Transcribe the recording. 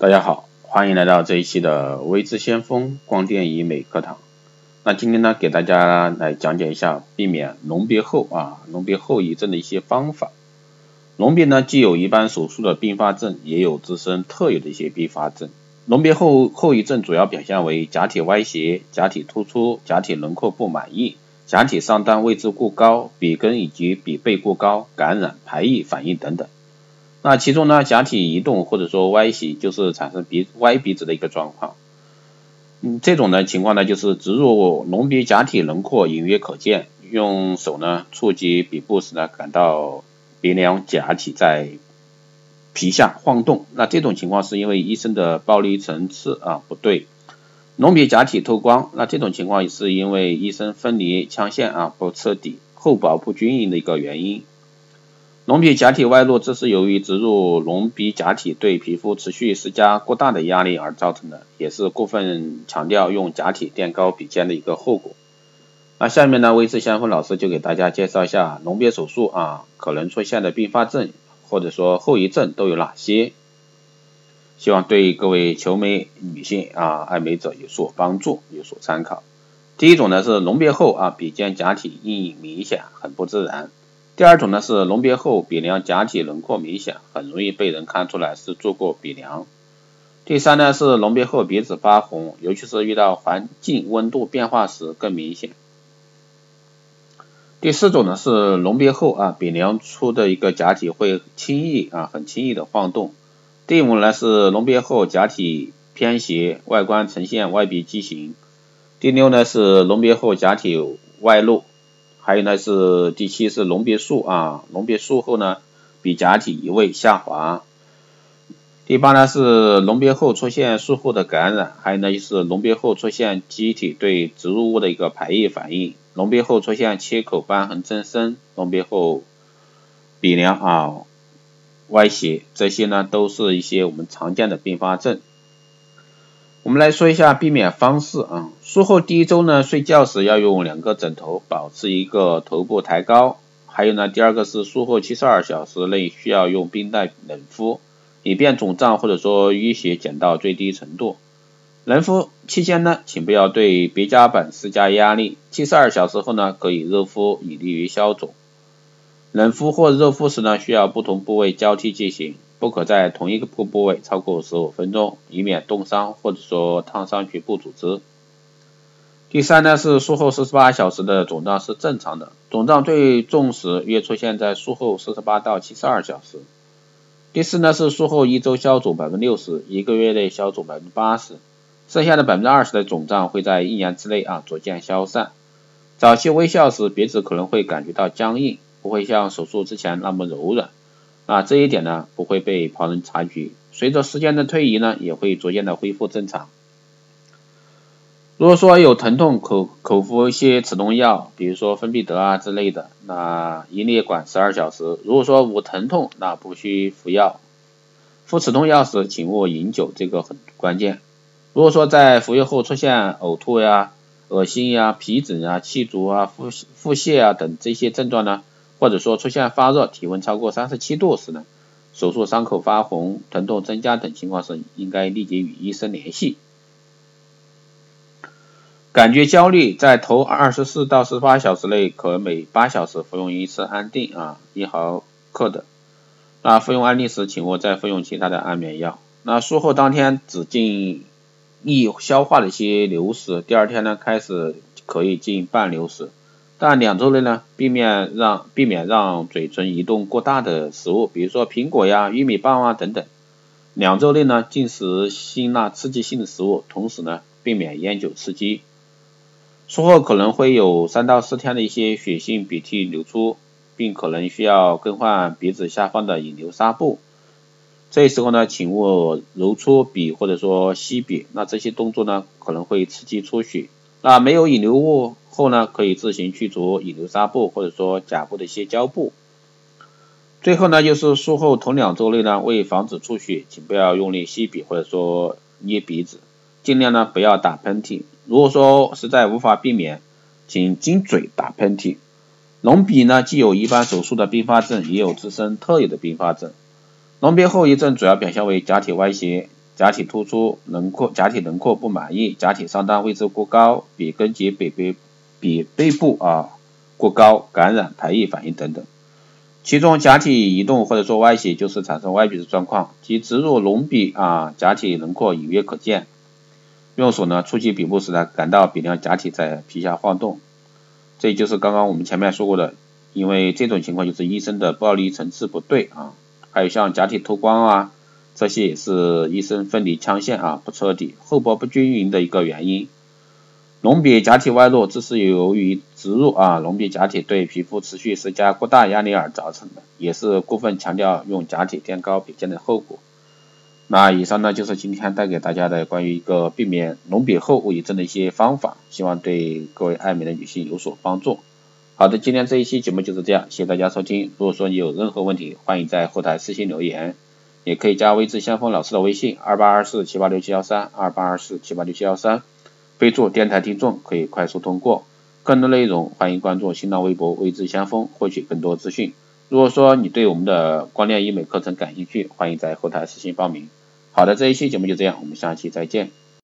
大家好，欢迎来到这一期的微知先锋光电医美课堂。那今天呢，给大家来讲解一下避免隆鼻后啊隆鼻后遗症的一些方法。隆鼻呢，既有一般手术的并发症，也有自身特有的一些并发症。隆鼻后后遗症主要表现为假体歪斜、假体突出、假体轮廓不满意、假体上端位置过高、鼻根以及鼻背过高、感染、排异反应等等。那其中呢，假体移动或者说歪斜，就是产生鼻歪鼻子的一个状况。嗯，这种呢情况呢，就是植入隆鼻假体轮廓隐约可见，用手呢触及鼻部时呢，感到鼻梁假体在皮下晃动。那这种情况是因为医生的暴力层次啊不对。隆鼻假体透光，那这种情况也是因为医生分离腔线啊不彻底，厚薄不均匀的一个原因。隆鼻假体外露，这是由于植入隆鼻假体对皮肤持续施加过大的压力而造成的，也是过分强调用假体垫高鼻尖的一个后果。那下面呢，魏志先锋老师就给大家介绍一下隆鼻手术啊可能出现的并发症或者说后遗症都有哪些，希望对各位求美女性啊爱美者有所帮助，有所参考。第一种呢是隆鼻后啊鼻尖假体阴影明显，很不自然。第二种呢是隆鼻后鼻梁假体轮廓明显，很容易被人看出来是做过鼻梁。第三呢是隆鼻后鼻子发红，尤其是遇到环境温度变化时更明显。第四种呢是隆鼻后啊鼻梁出的一个假体会轻易啊很轻易的晃动。第五呢是隆鼻后假体偏斜，外观呈现外鼻畸形。第六呢是隆鼻后假体外露。还有呢是第七是隆鼻术啊，隆鼻术后呢鼻假体移位下滑。第八呢是隆鼻后出现术后的感染，还有呢就是隆鼻后出现机体对植入物的一个排异反应，隆鼻后出现切口瘢痕增生，隆鼻后鼻梁啊歪斜，这些呢都是一些我们常见的并发症。我们来说一下避免方式啊，术后第一周呢，睡觉时要用两个枕头，保持一个头部抬高。还有呢，第二个是术后七十二小时内需要用冰袋冷敷，以便肿胀或者说淤血减到最低程度。冷敷期间呢，请不要对鼻夹板施加压力。七十二小时后呢，可以热敷，以利于消肿。冷敷或热敷时呢，需要不同部位交替进行。不可在同一个部部位超过十五分钟，以免冻伤或者说烫伤局部组织。第三呢是术后四十八小时的肿胀是正常的，肿胀最重时约出现在术后四十八到七十二小时。第四呢是术后一周消肿百分之六十，一个月内消肿百分之八十，剩下的百分之二十的肿胀会在一年之内啊逐渐消散。早期微笑时鼻子可能会感觉到僵硬，不会像手术之前那么柔软。啊，这一点呢不会被旁人察觉，随着时间的推移呢，也会逐渐的恢复正常。如果说有疼痛，口口服一些止痛药，比如说芬必得啊之类的，那一列管十二小时。如果说无疼痛，那不需服药。服止痛药时，请勿饮酒，这个很关键。如果说在服药后出现呕吐呀、恶心呀、皮疹啊、气足啊、腹腹泻啊等这些症状呢？或者说出现发热、体温超过三十七度时呢，手术伤口发红、疼痛增加等情况时，应该立即与医生联系。感觉焦虑，在头二十四到十八小时内，可每八小时服用一次安定啊，一毫克的。那服用安定时，请勿再服用其他的安眠药。那术后当天只进易消化的一些流食，第二天呢开始可以进半流食。但两周内呢，避免让避免让嘴唇移动过大的食物，比如说苹果呀、玉米棒啊等等。两周内呢，禁食辛辣刺激性的食物，同时呢，避免烟酒刺激。术后可能会有三到四天的一些血性鼻涕流出，并可能需要更换鼻子下方的引流纱布。这时候呢，请勿揉搓鼻或者说吸鼻，那这些动作呢，可能会刺激出血。那没有引流物。后呢，可以自行去除引流纱布或者说假布的一些胶布。最后呢，就是术后头两周内呢，为防止出血，请不要用力吸鼻或者说捏鼻子，尽量呢不要打喷嚏。如果说实在无法避免，请经嘴打喷嚏。隆鼻呢，既有一般手术的并发症，也有自身特有的并发症。隆鼻后遗症主要表现为假体歪斜、假体突出，轮廓假体轮廓不满意，假体上端位置过高，比根节比背比背部啊过高，感染排异反应等等。其中假体移动或者说外斜就是产生外鼻的状况，即植入隆鼻啊，假体轮廓隐约可见。用手呢触及鼻部时呢，感到鼻梁假体在皮下晃动。这就是刚刚我们前面说过的，因为这种情况就是医生的暴力层次不对啊。还有像假体脱光啊，这些也是医生分离腔线啊不彻底、厚薄不均匀的一个原因。隆鼻假体外露，这是由于植入啊隆鼻假体对皮肤持续施加过大压力而造成的，也是过分强调用假体垫高鼻尖的后果。那以上呢就是今天带给大家的关于一个避免隆鼻后后遗症的一些方法，希望对各位爱美的女性有所帮助。好的，今天这一期节目就是这样，谢谢大家收听。如果说你有任何问题，欢迎在后台私信留言，也可以加微智先锋老师的微信二八二四七八六七幺三二八二四七八六七幺三。备注电台听众可以快速通过，更多内容欢迎关注新浪微博未知先锋获取更多资讯。如果说你对我们的光电医美课程感兴趣，欢迎在后台私信报名。好的，这一期节目就这样，我们下期再见。